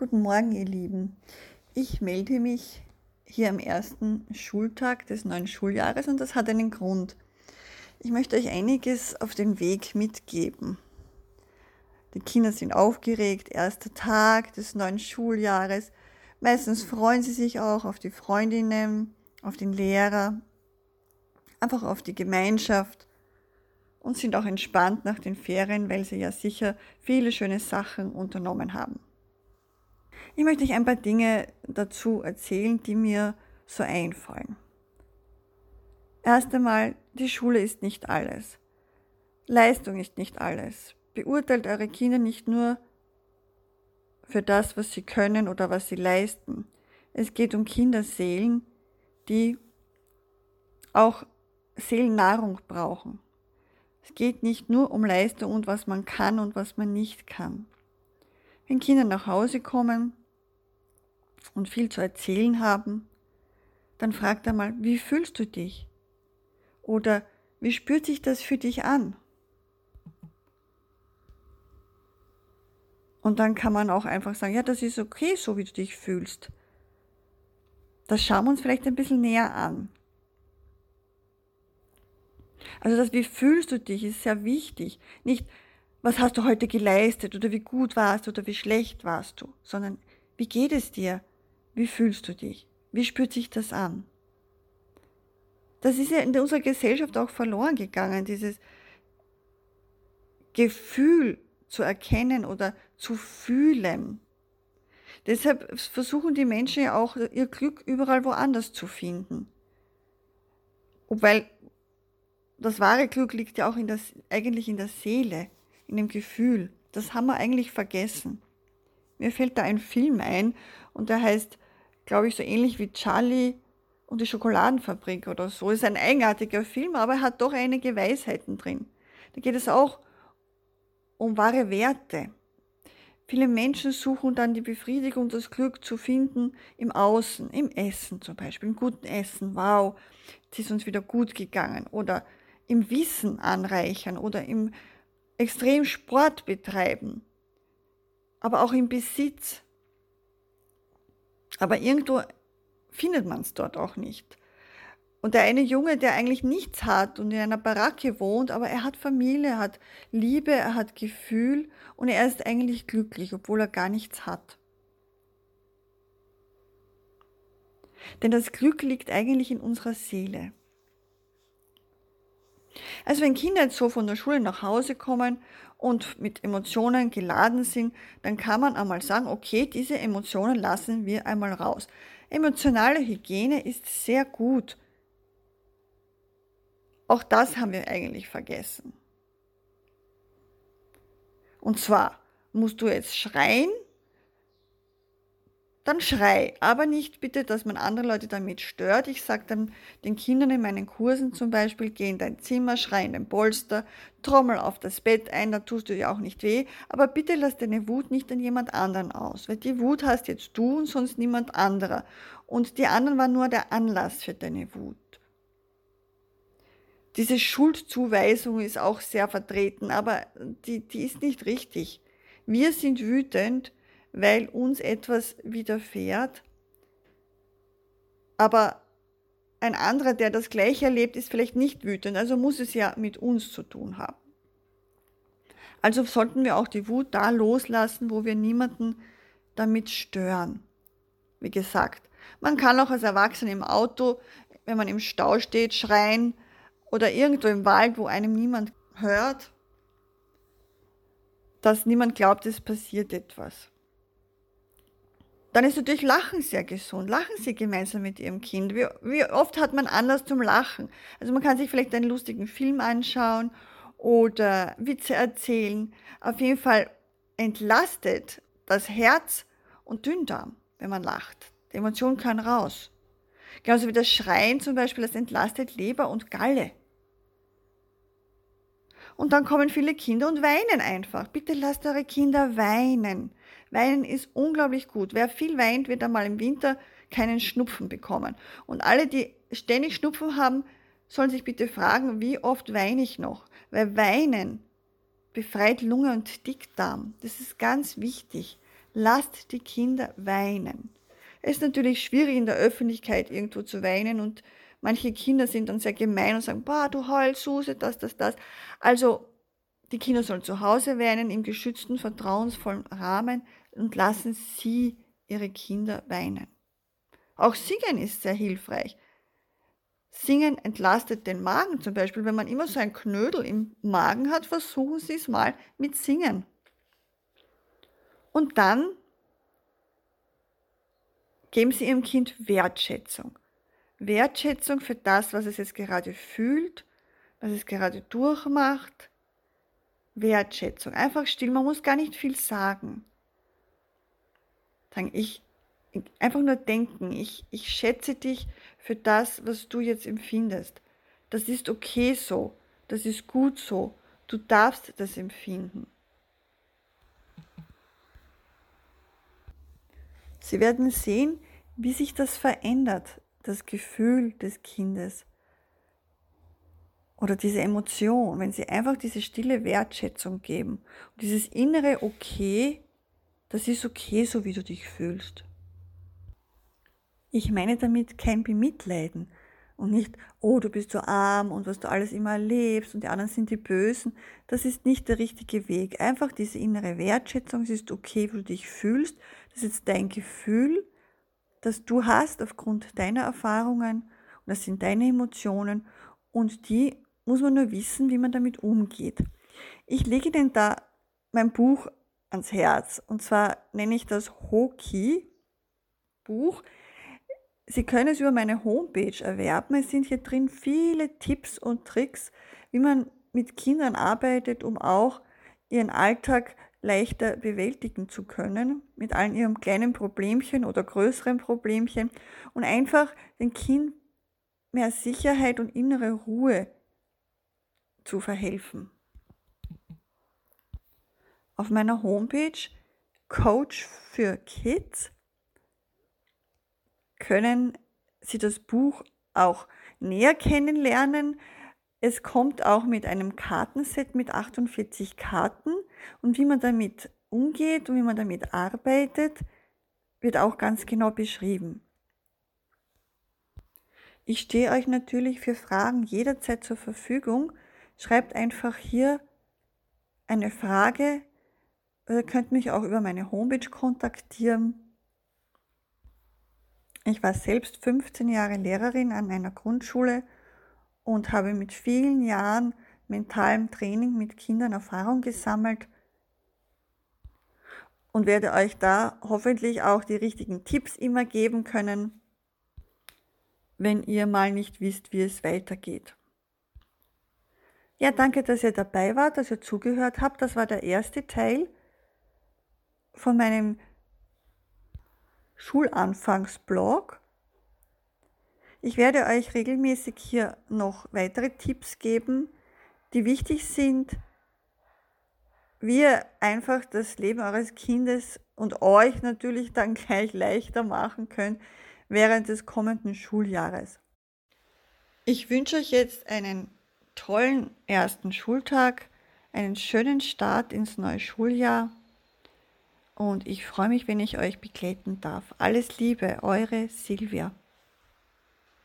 Guten Morgen, ihr Lieben. Ich melde mich hier am ersten Schultag des neuen Schuljahres und das hat einen Grund. Ich möchte euch einiges auf den Weg mitgeben. Die Kinder sind aufgeregt, erster Tag des neuen Schuljahres. Meistens freuen sie sich auch auf die Freundinnen, auf den Lehrer, einfach auf die Gemeinschaft und sind auch entspannt nach den Ferien, weil sie ja sicher viele schöne Sachen unternommen haben. Ich möchte euch ein paar Dinge dazu erzählen, die mir so einfallen. Erst einmal, die Schule ist nicht alles. Leistung ist nicht alles. Beurteilt eure Kinder nicht nur für das, was sie können oder was sie leisten. Es geht um Kinderseelen, die auch Seelennahrung brauchen. Es geht nicht nur um Leistung und was man kann und was man nicht kann. Wenn Kinder nach Hause kommen, und viel zu erzählen haben, dann fragt einmal, wie fühlst du dich? Oder wie spürt sich das für dich an? Und dann kann man auch einfach sagen, ja, das ist okay, so wie du dich fühlst. Das schauen wir uns vielleicht ein bisschen näher an. Also das, wie fühlst du dich, ist sehr wichtig. Nicht, was hast du heute geleistet oder wie gut warst oder wie schlecht warst du, sondern wie geht es dir? Wie fühlst du dich? Wie spürt sich das an? Das ist ja in unserer Gesellschaft auch verloren gegangen, dieses Gefühl zu erkennen oder zu fühlen. Deshalb versuchen die Menschen ja auch ihr Glück überall woanders zu finden. Weil das wahre Glück liegt ja auch in das, eigentlich in der Seele, in dem Gefühl. Das haben wir eigentlich vergessen. Mir fällt da ein Film ein und der heißt, glaube ich, so ähnlich wie Charlie und die Schokoladenfabrik oder so. Ist ein eigenartiger Film, aber er hat doch einige Weisheiten drin. Da geht es auch um wahre Werte. Viele Menschen suchen dann die Befriedigung, das Glück zu finden im Außen, im Essen zum Beispiel, im guten Essen. Wow, es ist uns wieder gut gegangen. Oder im Wissen anreichern oder im extrem Sport betreiben aber auch im Besitz. Aber irgendwo findet man es dort auch nicht. Und der eine Junge, der eigentlich nichts hat und in einer Baracke wohnt, aber er hat Familie, er hat Liebe, er hat Gefühl und er ist eigentlich glücklich, obwohl er gar nichts hat. Denn das Glück liegt eigentlich in unserer Seele. Also wenn Kinder jetzt so von der Schule nach Hause kommen und mit Emotionen geladen sind, dann kann man einmal sagen, okay, diese Emotionen lassen wir einmal raus. Emotionale Hygiene ist sehr gut. Auch das haben wir eigentlich vergessen. Und zwar musst du jetzt schreien, dann schrei, aber nicht bitte, dass man andere Leute damit stört. Ich sage dann den Kindern in meinen Kursen zum Beispiel, geh in dein Zimmer, schrei in den Polster, trommel auf das Bett ein, da tust du dir auch nicht weh, aber bitte lass deine Wut nicht an jemand anderen aus, weil die Wut hast jetzt du und sonst niemand anderer. Und die anderen waren nur der Anlass für deine Wut. Diese Schuldzuweisung ist auch sehr vertreten, aber die, die ist nicht richtig. Wir sind wütend, weil uns etwas widerfährt. Aber ein anderer, der das gleiche erlebt, ist vielleicht nicht wütend, also muss es ja mit uns zu tun haben. Also sollten wir auch die Wut da loslassen, wo wir niemanden damit stören. Wie gesagt, man kann auch als Erwachsener im Auto, wenn man im Stau steht, schreien oder irgendwo im Wald, wo einem niemand hört, dass niemand glaubt, es passiert etwas. Dann ist natürlich Lachen sehr gesund. Lachen Sie gemeinsam mit Ihrem Kind. Wie, wie, oft hat man Anlass zum Lachen? Also man kann sich vielleicht einen lustigen Film anschauen oder Witze erzählen. Auf jeden Fall entlastet das Herz und Dünndarm, wenn man lacht. Die Emotion kann raus. Genauso wie das Schreien zum Beispiel, das entlastet Leber und Galle. Und dann kommen viele Kinder und weinen einfach. Bitte lasst eure Kinder weinen. Weinen ist unglaublich gut. Wer viel weint, wird einmal im Winter keinen Schnupfen bekommen. Und alle, die ständig Schnupfen haben, sollen sich bitte fragen, wie oft weine ich noch? Weil Weinen befreit Lunge und Dickdarm. Das ist ganz wichtig. Lasst die Kinder weinen. Es ist natürlich schwierig in der Öffentlichkeit irgendwo zu weinen und manche Kinder sind dann sehr gemein und sagen, boah, du heulst, Suse, das, das, das. Also die Kinder sollen zu Hause weinen, im geschützten, vertrauensvollen Rahmen und lassen sie ihre Kinder weinen. Auch Singen ist sehr hilfreich. Singen entlastet den Magen zum Beispiel. Wenn man immer so ein Knödel im Magen hat, versuchen Sie es mal mit Singen. Und dann geben Sie Ihrem Kind Wertschätzung. Wertschätzung für das, was es jetzt gerade fühlt, was es gerade durchmacht. Wertschätzung. Einfach still, man muss gar nicht viel sagen. Sagen, ich, einfach nur denken, ich, ich schätze dich für das, was du jetzt empfindest. Das ist okay so, das ist gut so, du darfst das empfinden. Sie werden sehen, wie sich das verändert, das Gefühl des Kindes oder diese Emotion, wenn Sie einfach diese stille Wertschätzung geben und dieses innere Okay, das ist okay, so wie du dich fühlst. Ich meine damit kein Bemitleiden und nicht, oh, du bist so arm und was du alles immer erlebst und die anderen sind die Bösen. Das ist nicht der richtige Weg. Einfach diese innere Wertschätzung, es ist okay, wie du dich fühlst. Das ist jetzt dein Gefühl, das du hast aufgrund deiner Erfahrungen und das sind deine Emotionen und die muss man nur wissen, wie man damit umgeht. Ich lege denn da mein Buch ans Herz und zwar nenne ich das Hoki Buch. Sie können es über meine Homepage erwerben. Es sind hier drin viele Tipps und Tricks, wie man mit Kindern arbeitet, um auch ihren Alltag leichter bewältigen zu können, mit allen ihren kleinen Problemchen oder größeren Problemchen und einfach dem Kind mehr Sicherheit und innere Ruhe zu verhelfen. Auf meiner Homepage Coach für Kids können Sie das Buch auch näher kennenlernen. Es kommt auch mit einem Kartenset mit 48 Karten und wie man damit umgeht und wie man damit arbeitet, wird auch ganz genau beschrieben. Ich stehe euch natürlich für Fragen jederzeit zur Verfügung. Schreibt einfach hier eine Frage oder könnt mich auch über meine Homepage kontaktieren. Ich war selbst 15 Jahre Lehrerin an einer Grundschule und habe mit vielen Jahren mentalem Training mit Kindern Erfahrung gesammelt und werde euch da hoffentlich auch die richtigen Tipps immer geben können, wenn ihr mal nicht wisst, wie es weitergeht. Ja, danke, dass ihr dabei wart, dass ihr zugehört habt. Das war der erste Teil von meinem Schulanfangsblog. Ich werde euch regelmäßig hier noch weitere Tipps geben, die wichtig sind, wie ihr einfach das Leben eures Kindes und euch natürlich dann gleich leichter machen könnt während des kommenden Schuljahres. Ich wünsche euch jetzt einen tollen ersten Schultag, einen schönen Start ins neue Schuljahr und ich freue mich, wenn ich euch begleiten darf. Alles Liebe, eure Silvia.